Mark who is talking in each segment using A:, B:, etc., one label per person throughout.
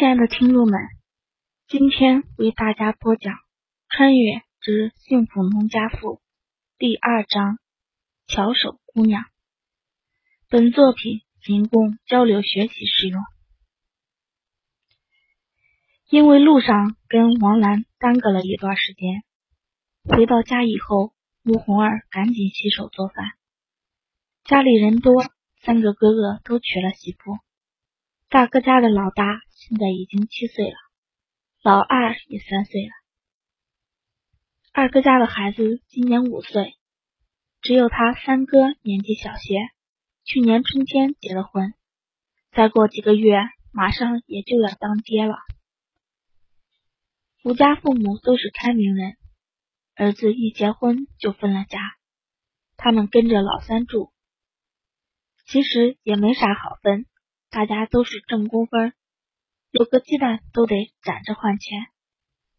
A: 亲爱的听众们，今天为大家播讲《穿越之幸福农家妇》第二章《巧手姑娘》。本作品仅供交流学习使用。因为路上跟王兰耽搁了一段时间，回到家以后，穆红儿赶紧洗手做饭。家里人多，三个哥哥都娶了媳妇。大哥家的老大现在已经七岁了，老二也三岁了，二哥家的孩子今年五岁，只有他三哥年纪小些，去年春天结了婚，再过几个月马上也就要当爹了。吴家父母都是开明人，儿子一结婚就分了家，他们跟着老三住，其实也没啥好分。大家都是挣工分，有个鸡蛋都得攒着换钱。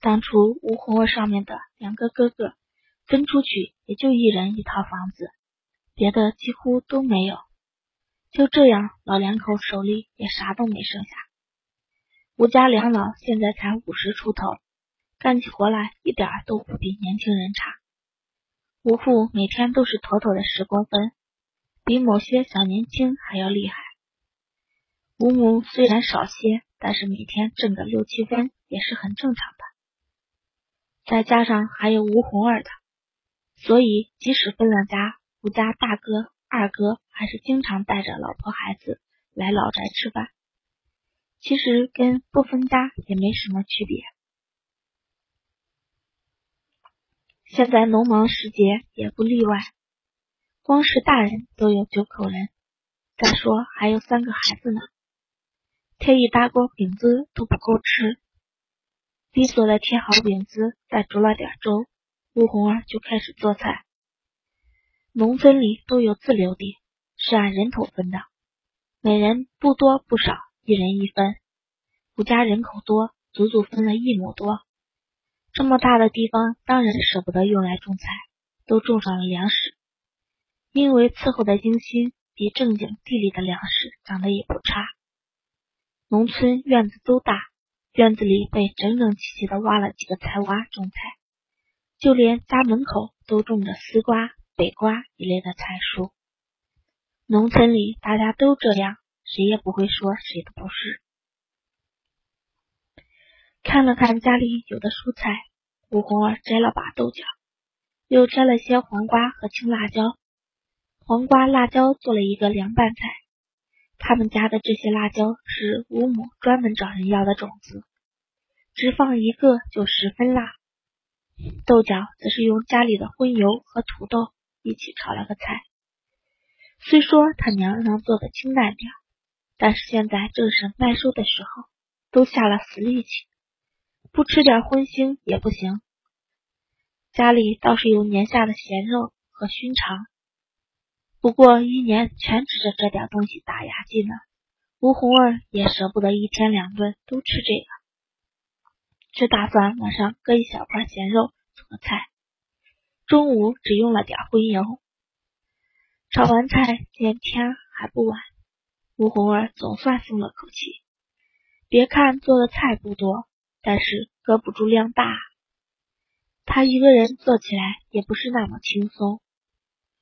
A: 当初吴红儿上面的两个哥哥分出去，也就一人一套房子，别的几乎都没有。就这样，老两口手里也啥都没剩下。吴家两老现在才五十出头，干起活来一点都不比年轻人差。吴父每天都是妥妥的十公分，比某些小年轻还要厉害。吴母虽然少些，但是每天挣个六七分也是很正常的。再加上还有吴红儿的，所以即使分了家，吴家大哥、二哥还是经常带着老婆孩子来老宅吃饭。其实跟不分家也没什么区别。现在农忙时节也不例外，光是大人都有九口人，再说还有三个孩子呢。贴一大锅饼子都不够吃，利索的贴好饼子，再煮了点粥，吴红儿就开始做菜。农村里都有自留地，是按人头分的，每人不多不少，一人一分。吴家人口多，足足分了一亩多，这么大的地方，当然舍不得用来种菜，都种上了粮食。因为伺候的精心，比正经地里的粮食长得也不差。农村院子都大，院子里被整整齐齐的挖了几个菜洼种菜，就连家门口都种着丝瓜、北瓜一类的菜蔬。农村里大家都这样，谁也不会说谁的不是。看了看家里有的蔬菜，吴红儿摘了把豆角，又摘了些黄瓜和青辣椒。黄瓜、辣椒做了一个凉拌菜。他们家的这些辣椒是吴母专门找人要的种子，只放一个就十分辣。豆角则是用家里的荤油和土豆一起炒了个菜。虽说他娘让做的清淡点，但是现在正是麦收的时候，都下了死力气，不吃点荤腥也不行。家里倒是有年下的咸肉和熏肠。不过一年全指着这点东西打牙祭呢，吴红儿也舍不得一天两顿都吃这个，只打算晚上割一小块咸肉做个菜，中午只用了点荤油。炒完菜见天还不晚，吴红儿总算松了口气。别看做的菜不多，但是搁不住量大，他一个人做起来也不是那么轻松。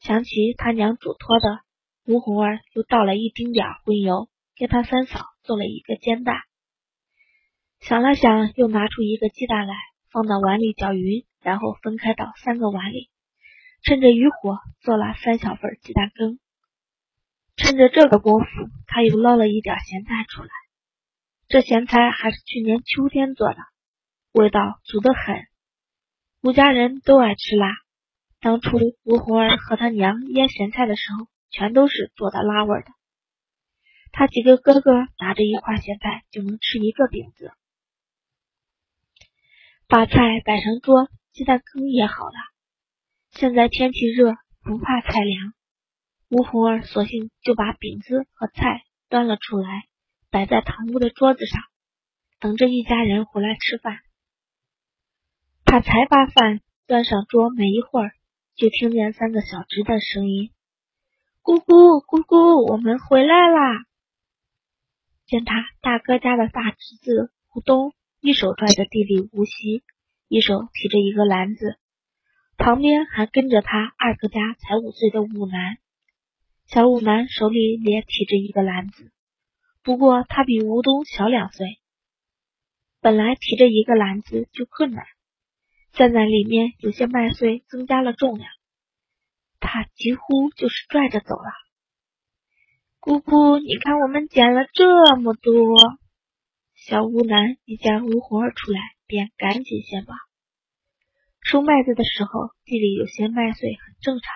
A: 想起他娘嘱托的，吴红儿又倒了一丁点荤油，给他三嫂做了一个煎蛋。想了想，又拿出一个鸡蛋来，放到碗里搅匀，然后分开到三个碗里，趁着余火做了三小份鸡蛋羹。趁着这个功夫，他又捞了一点咸菜出来。这咸菜还是去年秋天做的，味道足得很。吴家人都爱吃辣。当初吴红儿和他娘腌咸菜的时候，全都是做的辣味的。他几个哥哥拿着一块咸菜就能吃一个饼子。把菜摆上桌，鸡蛋羹也好了。现在天气热，不怕菜凉。吴红儿索性就把饼子和菜端了出来，摆在堂屋的桌子上，等着一家人回来吃饭。他才把饭端上桌，没一会儿。就听见三个小侄的声音：“姑姑，姑姑，我们回来啦！”见他大哥家的大侄子吴东一手拽着弟弟吴锡，一手提着一个篮子，旁边还跟着他二哥家才五岁的武南。小武南手里也提着一个篮子，不过他比吴东小两岁，本来提着一个篮子就困难，现在里面有些麦穗增加了重量，他几乎就是拽着走了。姑姑，你看我们捡了这么多。小吴南一见吴红儿出来，便赶紧先报。收麦子的时候，地里有些麦穗很正常。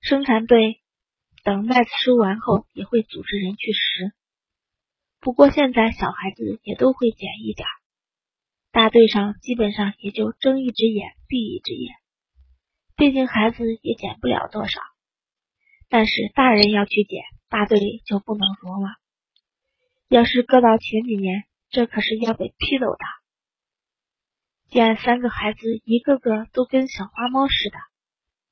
A: 生产队等麦子收完后，也会组织人去拾。不过现在小孩子也都会捡一点，大队上基本上也就睁一只眼闭一只眼，毕竟孩子也捡不了多少。但是大人要去捡。大队里就不能容了。要是搁到前几年，这可是要被批斗的。见三个孩子一个个都跟小花猫似的，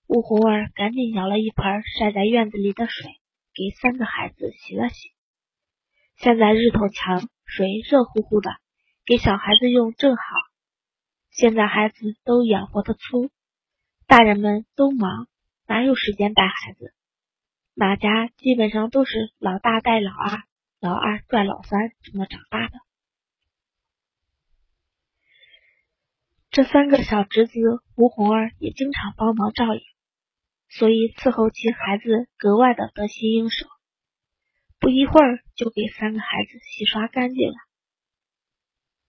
A: 吴红儿赶紧舀了一盆晒在院子里的水，给三个孩子洗了洗。现在日头强，水热乎乎的，给小孩子用正好。现在孩子都养活的粗，大人们都忙，哪有时间带孩子？哪家基本上都是老大带老二，老二拽老三这么长大的。这三个小侄子吴红儿也经常帮忙照应，所以伺候起孩子格外的得心应手。不一会儿就给三个孩子洗刷干净了，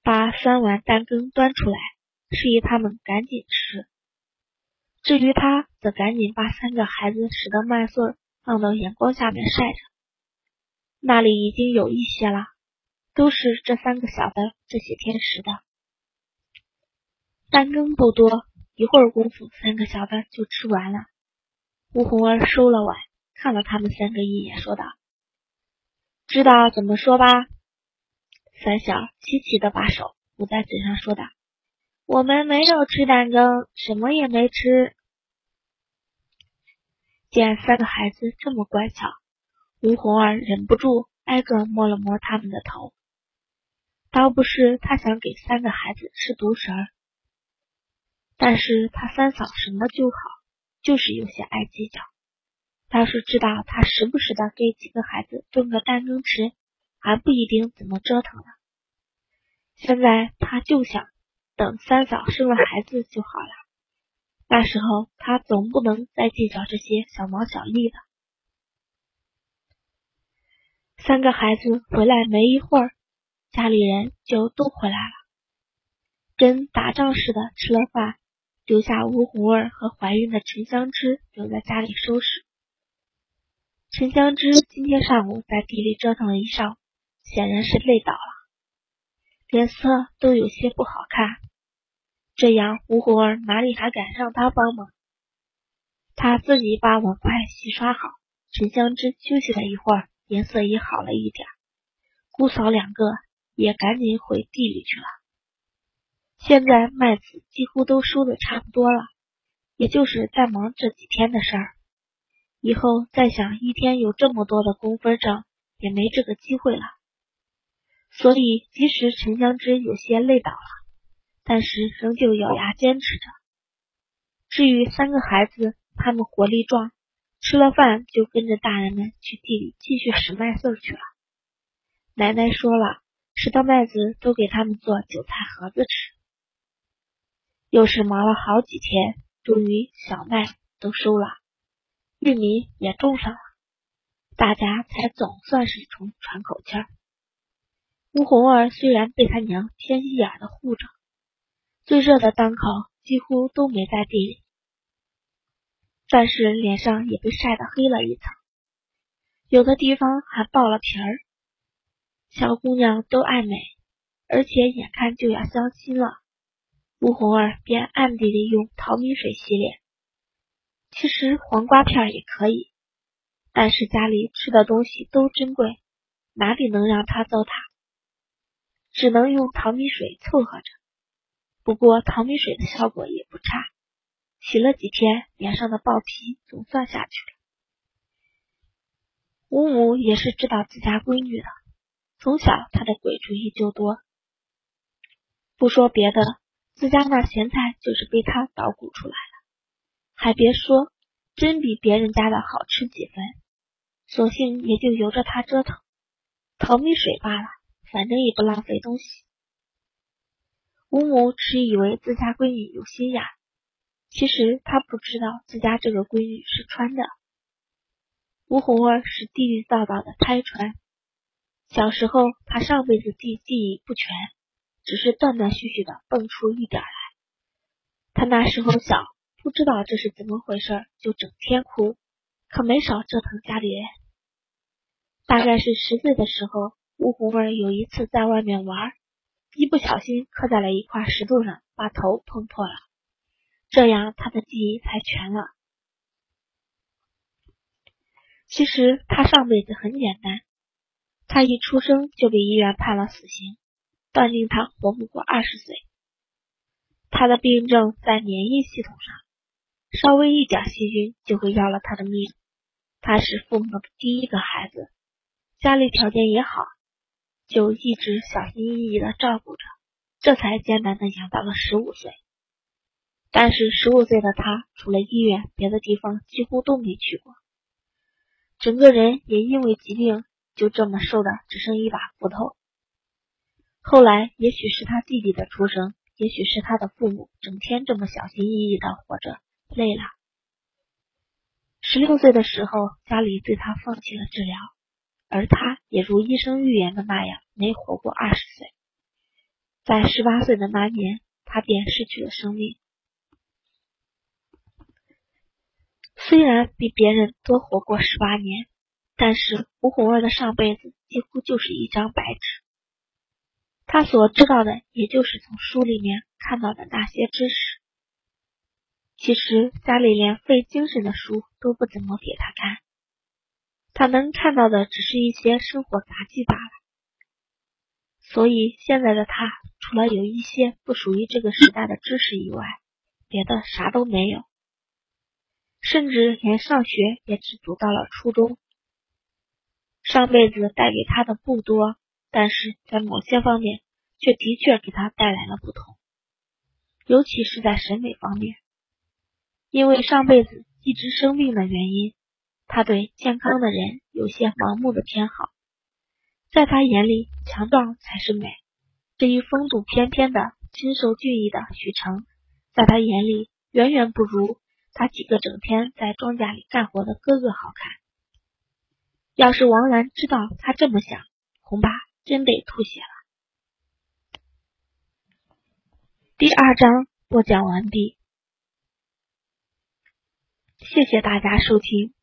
A: 把三碗蛋羹端出来，示意他们赶紧吃。至于他，则赶紧把三个孩子拾的麦穗。放到阳光下面晒着，那里已经有一些了，都是这三个小的这些天拾的。蛋羹不多，一会儿功夫，三个小的就吃完了。吴红儿收了碗，看了他们三个一眼，说道：“知道怎么说吧？”三小齐齐的把手捂在嘴上，说道：“我们没有吃蛋羹，什么也没吃。”见三个孩子这么乖巧，吴红儿忍不住挨个摸了摸他们的头。倒不是他想给三个孩子吃独食儿，但是他三嫂什么就好，就是有些爱计较。要是知道他时不时的给几个孩子炖个蛋羹吃，还不一定怎么折腾呢。现在他就想等三嫂生了孩子就好了。那时候他总不能再计较这些小毛小利了。三个孩子回来没一会儿，家里人就都回来了，跟打仗似的吃了饭，留下吴红儿和怀孕的陈香芝留在家里收拾。陈香芝今天上午在地里折腾了一上午，显然是累倒了，脸色都有些不好看。这样，吴红儿哪里还敢让他帮忙？他自己把碗筷洗刷好。陈香芝休息了一会儿，颜色也好了一点。姑嫂两个也赶紧回地里去了。现在麦子几乎都收的差不多了，也就是在忙这几天的事儿。以后再想一天有这么多的工分挣，也没这个机会了。所以，即使陈香芝有些累倒了。但是仍旧咬牙坚持着。至于三个孩子，他们活力壮，吃了饭就跟着大人们去地里继续拾麦穗去了。奶奶说了，拾到麦子都给他们做韭菜盒子吃。又是忙了好几天，终于小麦都收了，玉米也种上了，大家才总算是从喘口气儿。吴红儿虽然被他娘偏心眼的护着。最热的当口几乎都没在地里，但是脸上也被晒得黑了一层，有的地方还爆了皮儿。小姑娘都爱美，而且眼看就要相亲了，吴红儿便暗地里用淘米水洗脸。其实黄瓜片也可以，但是家里吃的东西都珍贵，哪里能让她糟蹋？只能用淘米水凑合着。不过淘米水的效果也不差，洗了几天，脸上的爆皮总算下去了。吴母也是知道自家闺女的，从小她的鬼主意就多。不说别的，自家那咸菜就是被他捣鼓出来的，还别说，真比别人家的好吃几分。索性也就由着他折腾，淘米水罢了，反正也不浪费东西。吴母只以为自家闺女有心眼，其实她不知道自家这个闺女是穿的。吴红儿是地地道道的胎穿，小时候她上辈子记记忆不全，只是断断续续的蹦出一点来。她那时候小，不知道这是怎么回事，就整天哭，可没少折腾家里人。大概是十岁的时候，吴红儿有一次在外面玩，一不小心磕在了一块石头上，把头碰破了，这样她的记忆才全了。其实他上辈子很简单，他一出生就被医院判了死刑，断定他活不过二十岁。他的病症在免疫系统上，稍微一点细菌就会要了他的命。他是父母的第一个孩子，家里条件也好，就一直小心翼翼的照顾着，这才艰难的养到了十五岁。但是十五岁的他，除了医院，别的地方几乎都没去过。整个人也因为疾病就这么瘦的只剩一把骨头。后来，也许是他弟弟的出生，也许是他的父母整天这么小心翼翼的活着累了。十六岁的时候，家里对他放弃了治疗，而他也如医生预言的那样，没活过二十岁。在十八岁的那年，他便失去了生命。虽然比别人多活过十八年，但是吴红儿的上辈子几乎就是一张白纸。他所知道的，也就是从书里面看到的那些知识。其实家里连费精神的书都不怎么给他看，他能看到的只是一些生活杂技罢了。所以现在的他，除了有一些不属于这个时代的知识以外，别的啥都没有。甚至连上学也只读到了初中。上辈子带给他的不多，但是在某些方面却的确给他带来了不同，尤其是在审美方面。因为上辈子一直生病的原因，他对健康的人有些盲目的偏好，在他眼里强壮才是美。至于风度翩翩的、清瘦俊逸的许成，在他眼里远远不如。他几个整天在庄稼里干活的哥哥好看。要是王兰知道他这么想，恐怕真得吐血了。第二章播讲完毕，谢谢大家收听。